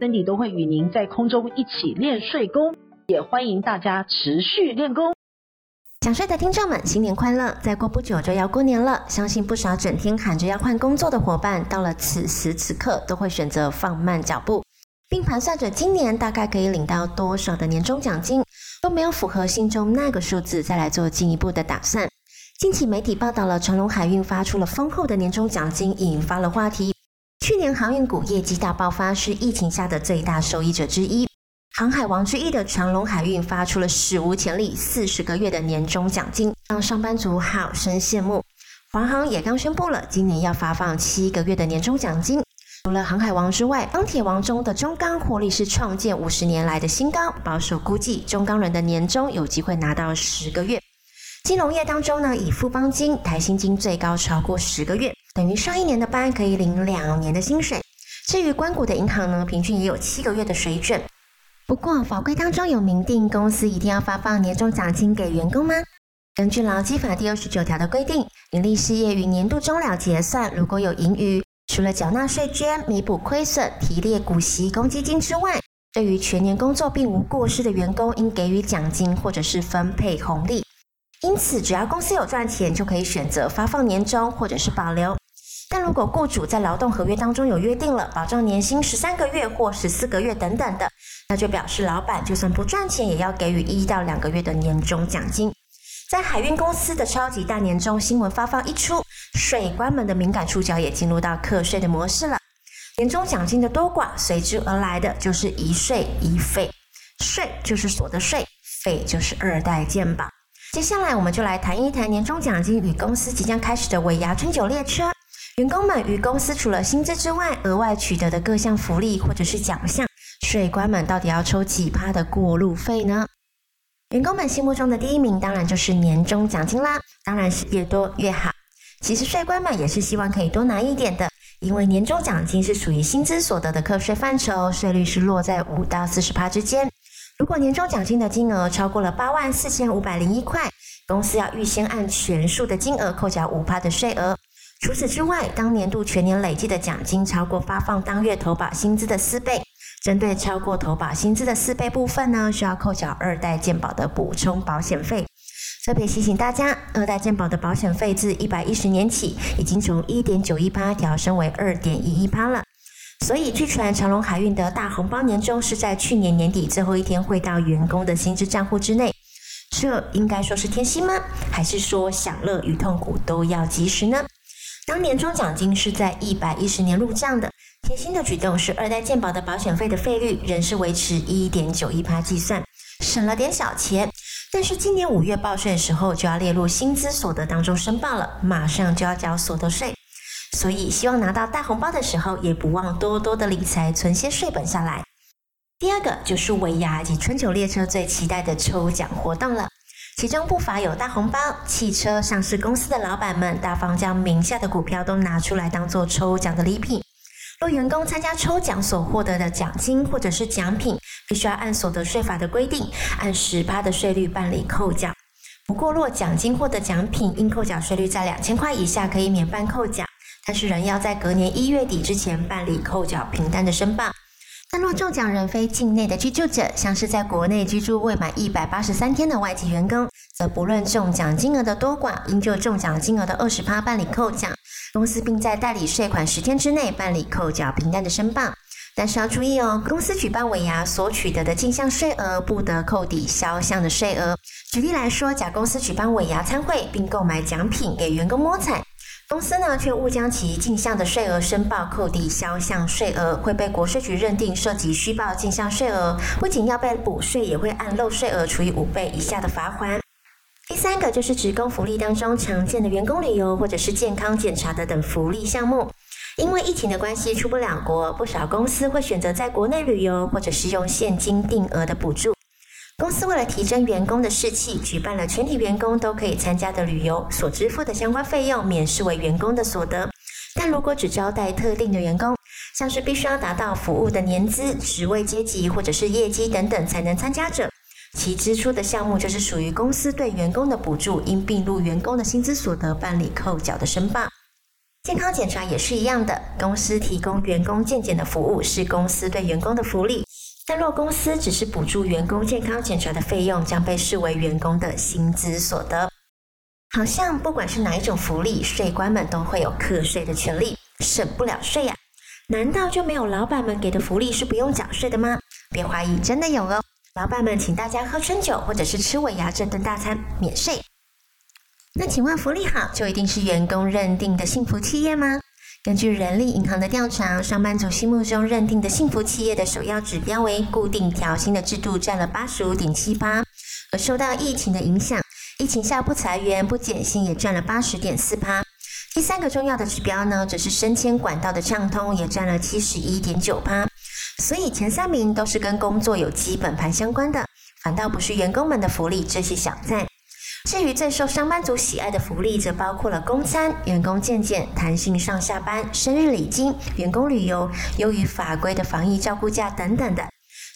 ，Cindy 都会与您在空中一起练睡功，也欢迎大家持续练功。想税的听众们，新年快乐！再过不久就要过年了，相信不少整天喊着要换工作的伙伴，到了此时此刻都会选择放慢脚步，并盘算着今年大概可以领到多少的年终奖金，都没有符合心中那个数字，再来做进一步的打算。近期媒体报道了长荣海运发出了丰厚的年终奖金，引发了话题。航运股业绩大爆发，是疫情下的最大受益者之一。航海王之一的长荣海运发出了史无前例四十个月的年终奖金，让上班族好生羡慕。华航也刚宣布了，今年要发放七个月的年终奖金。除了航海王之外，钢铁王中的中钢获利是创建五十年来的新高，保守估计中钢人的年终有机会拿到十个月。金融业当中呢，以富邦金、台新金最高超过十个月。等于上一年的班可以领两年的薪水。至于关谷的银行呢，平均也有七个月的水准。不过法规当中有明定，公司一定要发放年终奖金给员工吗？根据劳基法第二十九条的规定，盈利事业于年度终了结算，如果有盈余，除了缴纳税捐、弥补亏损、提列股息、公积金之外，对于全年工作并无过失的员工，应给予奖金或者是分配红利。因此，只要公司有赚钱，就可以选择发放年终或者是保留。但如果雇主在劳动合约当中有约定了保障年薪十三个月或十四个月等等的，那就表示老板就算不赚钱，也要给予一到两个月的年终奖金。在海运公司的超级大年终新闻发放一出，税官们的敏感触角也进入到课税的模式了。年终奖金的多寡，随之而来的就是一税一费，税就是所得税，费就是二代健保。接下来我们就来谈一谈年终奖金与公司即将开始的尾牙春酒列车。员工们与公司除了薪资之外，额外取得的各项福利或者是奖项，税官们到底要抽几趴的过路费呢？员工们心目中的第一名当然就是年终奖金啦，当然是越多越好。其实税官们也是希望可以多拿一点的，因为年终奖金是属于薪资所得的课税范畴，税率是落在五到四十趴之间。如果年终奖金的金额超过了八万四千五百零一块，公司要预先按全数的金额扣缴五趴的税额。除此之外，当年度全年累计的奖金超过发放当月投保薪资的四倍，针对超过投保薪资的四倍部分呢，需要扣缴二代健保的补充保险费。特别提醒大家，二代健保的保险费自一百一十年起，已经从一点九一趴调升为二点一一趴了。所以，据传长荣海运的大红包年终是在去年年底最后一天汇到员工的薪资账户之内，这应该说是贴心吗？还是说享乐与痛苦都要及时呢？当年终奖金是在一百一十年入账的，贴心的举动是二代健保的保险费的费率仍是维持一点九一趴计算，省了点小钱。但是今年五月报税的时候就要列入薪资所得当中申报了，马上就要缴所得税。所以希望拿到大红包的时候，也不忘多多的理财，存些税本下来。第二个就是尾牙及春秋列车最期待的抽奖活动了。其中不乏有大红包，汽车上市公司的老板们大方将名下的股票都拿出来当做抽奖的礼品。若员工参加抽奖所获得的奖金或者是奖品，必须要按所得税法的规定，按十八的税率办理扣缴。不过，若奖金或者奖品应扣缴税率在两千块以下，可以免办扣缴，但是仍要在隔年一月底之前办理扣缴凭单的申报。但若中奖人非境内的居住者，像是在国内居住未满一百八十三天的外籍员工，则不论中奖金额的多寡，应就中奖金额的二十趴办理扣缴。公司并在代理税款十天之内办理扣缴凭单的申报。但是要注意哦，公司举办尾牙所取得的进项税额，不得扣抵销项的税额。举例来说，甲公司举办尾牙餐会，并购买奖品给员工摸彩。公司呢，却误将其进项的税额申报扣抵销项税额，会被国税局认定涉及虚报进项税额，不仅要被补税，也会按漏税额处以五倍以下的罚锾。第三个就是职工福利当中常见的员工旅游或者是健康检查的等福利项目。因为疫情的关系出不了国，不少公司会选择在国内旅游，或者是用现金定额的补助。公司为了提升员工的士气，举办了全体员工都可以参加的旅游，所支付的相关费用免视为员工的所得。但如果只招待特定的员工，像是必须要达到服务的年资、职位阶级或者是业绩等等才能参加者，其支出的项目就是属于公司对员工的补助，应并入员工的薪资所得办理扣缴的申报。健康检查也是一样的，公司提供员工健检的服务是公司对员工的福利。但若公司只是补助员工健康检查的费用，将被视为员工的薪资所得。好像不管是哪一种福利，税官们都会有课税的权利，省不了税呀。难道就没有老板们给的福利是不用缴税的吗？别怀疑，真的有哦。老板们请大家喝春酒，或者是吃尾牙这顿大餐，免税。那请问福利好就一定是员工认定的幸福企业吗？根据人力银行的调查，上班族心目中认定的幸福企业的首要指标为固定调薪的制度，占了八十五点七八。而受到疫情的影响，疫情下不裁员不减薪也占了八十点四八。第三个重要的指标呢，则是升迁管道的畅通，也占了七十一点九八。所以前三名都是跟工作有基本盘相关的，反倒不是员工们的福利这些小赞。至于最受上班族喜爱的福利，则包括了公餐、员工健检、弹性上下班、生日礼金、员工旅游、优于法规的防疫照顾假等等的。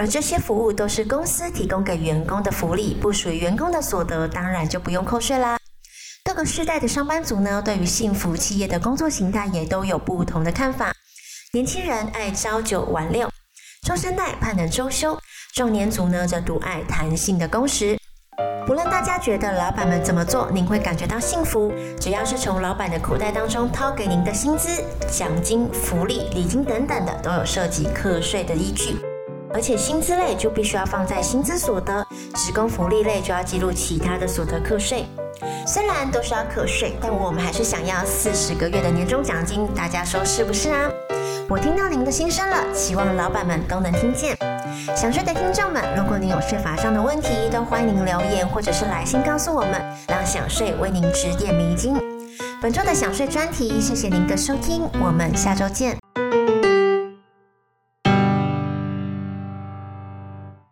而这些服务都是公司提供给员工的福利，不属于员工的所得，当然就不用扣税啦。各个世代的上班族呢，对于幸福企业的工作形态也都有不同的看法。年轻人爱朝九晚六，中生代盼能周休，壮年族呢则独爱弹性的工时。不论大家觉得老板们怎么做，您会感觉到幸福，只要是从老板的口袋当中掏给您的薪资、奖金、福利、礼金等等的，都有涉及课税的依据。而且薪资类就必须要放在薪资所得，职工福利类就要记录其他的所得课税。虽然都是要课税，但我们还是想要四十个月的年终奖金，大家说是不是啊？我听到您的心声了，希望老板们都能听见。想睡的听众们，如果您有睡法上的问题，都欢迎您留言或者是来信告诉我们，让想睡为您指点迷津。本周的想睡专题，谢谢您的收听，我们下周见。